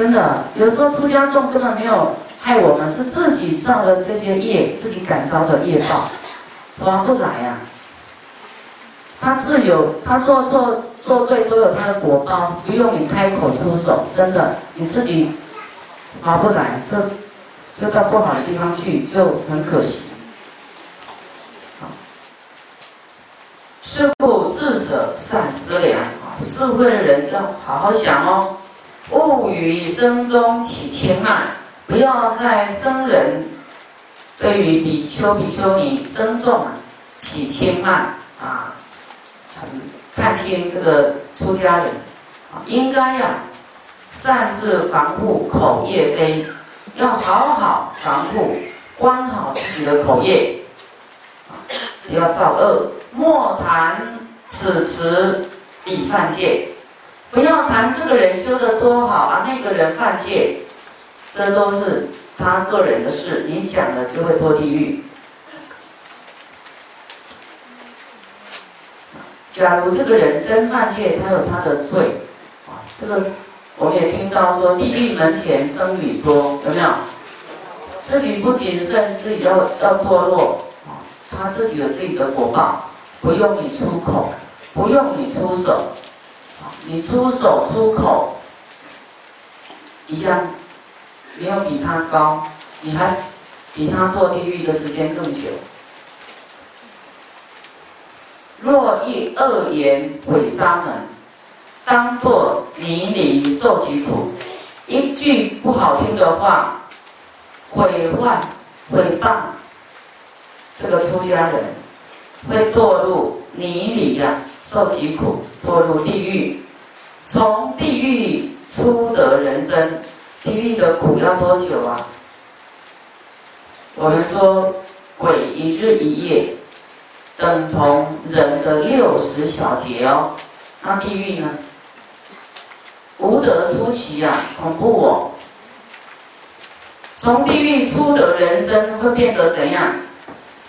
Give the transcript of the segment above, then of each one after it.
真的，有时候出家众根本没有害我们，是自己造了这些业，自己感召的业报，划不来呀。他自有，他做错做对都有他的果报，不用你开口出手，真的，你自己划不来，就就到不好的地方去，就很可惜。是故智者善思量啊，智慧的人要好好想哦。勿于生中起轻慢，不要在生人对于比丘、比丘尼尊重起轻慢啊，看清这个出家人，应该呀擅自防护口业非，要好好防护关好自己的口业，不要造恶，莫谈此词彼犯戒。不要谈这个人修的多好啊，那个人犯戒，这都是他个人的事，你讲了就会堕地狱。假如这个人真犯戒，他有他的罪啊，这个我们也听到说，地狱门前僧侣多，有没有？自己不谨慎，自己要要堕落啊，他自己有自己的果报，不用你出口，不用你出手。你出手出口一样，没有比他高，你还比他堕地狱的时间更久。若遇恶言毁沙门，当堕泥里受其苦。一句不好听的话，毁坏、毁谤这个出家人，会堕入泥里呀，受其苦，堕入地狱。从地狱出得人生，地狱的苦要多久啊？我们说鬼一日一夜等同人的六十小节哦。那地狱呢？无德出奇啊，恐怖哦！从地狱出得人生会变得怎样？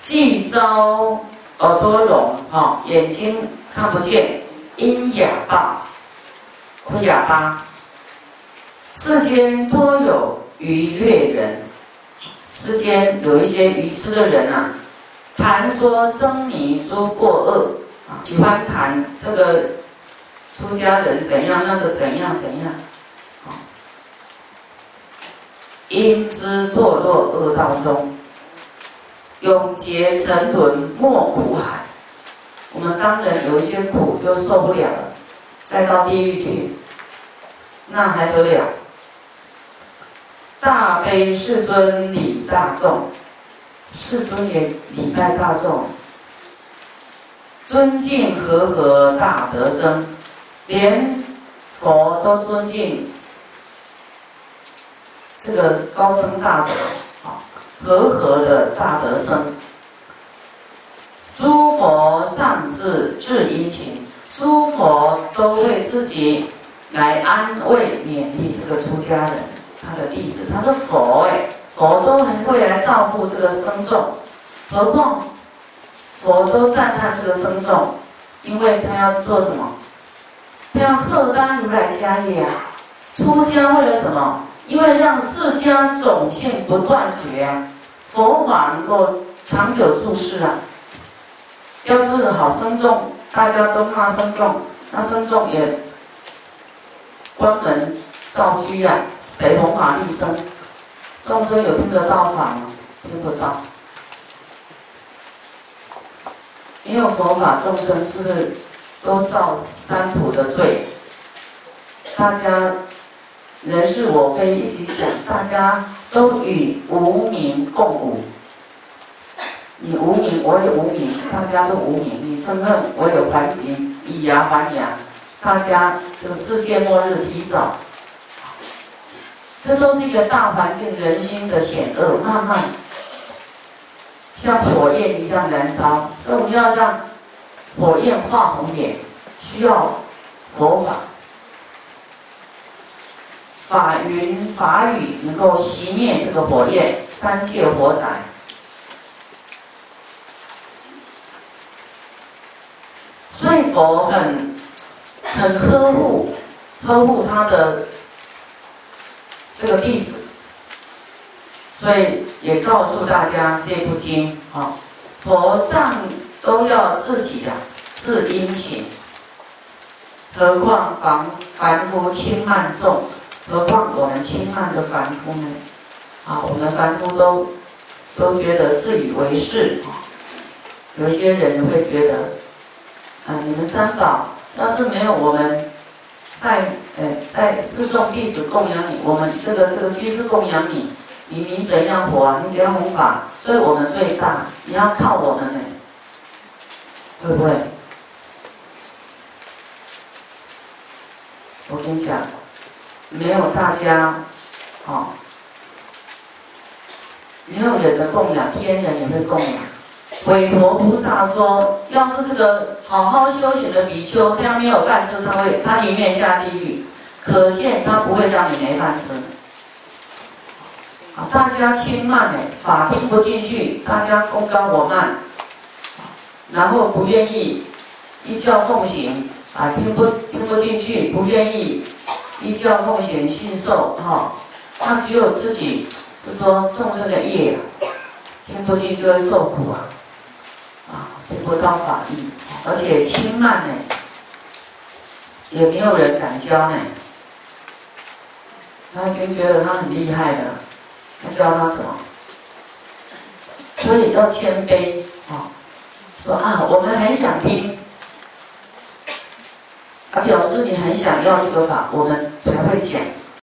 既遭耳朵聋，哈，眼睛看不见，因哑巴。不哑巴。世间多有愚劣人，世间有一些愚痴的人啊，谈说生迷诸过恶啊，喜欢谈这个出家人怎样，那个怎样怎样啊，因之堕落恶道中，永劫沉沦莫苦海。我们当然有一些苦就受不了了。再到地狱去，那还得了？大悲世尊礼大众，世尊也礼拜大众，尊敬和合大德生，连佛都尊敬。这个高僧大德，啊，和合的大德生，诸佛上至至殷勤。诸佛都会自己来安慰勉励这个出家人，他的弟子，他是佛哎，佛都还会来照顾这个僧众，何况佛都赞叹这个僧众，因为他要做什么？他要贺担如来家业啊！出家为了什么？因为让释迦种性不断绝啊，佛法能够长久住世啊！要是好僧众。大家都骂僧众，那僧众也关门造居啊，谁弘法利生？众生有听得到法吗？听不到。没有佛法，众生是不是都造三途的罪？大家人是我非一起讲，大家都与无名共舞。你无名，我也无名，大家都无名。你嗔恨，我有还击，以牙还牙，大家这个世界末日提早。这都是一个大环境，人心的险恶，慢慢像火焰一样燃烧。所以我们要让火焰化红点，需要佛法、法云、法语能够熄灭这个火焰，三界火灾。所以佛很很呵护呵护他的这个弟子，所以也告诉大家这部经啊，佛上都要自己的自殷勤，何况凡凡夫轻慢重，何况我们轻慢的凡夫呢？啊，我们凡夫都都觉得自以为是，有些人会觉得，啊，你们三宝要是没有我们。在呃，在四众弟子供养你，我们这个这个居士供养你，你你怎样活啊？你怎样弘法？所以我们最大，你要靠我们呢，会不会？我跟你讲，没有大家，哦，没有人的供养，天人也会供养。韦陀菩萨说：“要是这个好好修行的比丘，他没有饭吃，他会他宁愿下地狱。可见他不会让你没饭吃。啊，大家轻慢哎，法听不进去，大家功高我慢，然后不愿意依教奉行啊，听不听不进去，不愿意依教奉行信受哈，他只有自己就说众生的业，听不进就会受苦啊。”不到法义，而且轻慢呢，也没有人敢教呢。他已经觉得他很厉害了，他教他什么？所以要谦卑啊，说啊，我们很想听，啊，表示你很想要这个法，我们才会讲。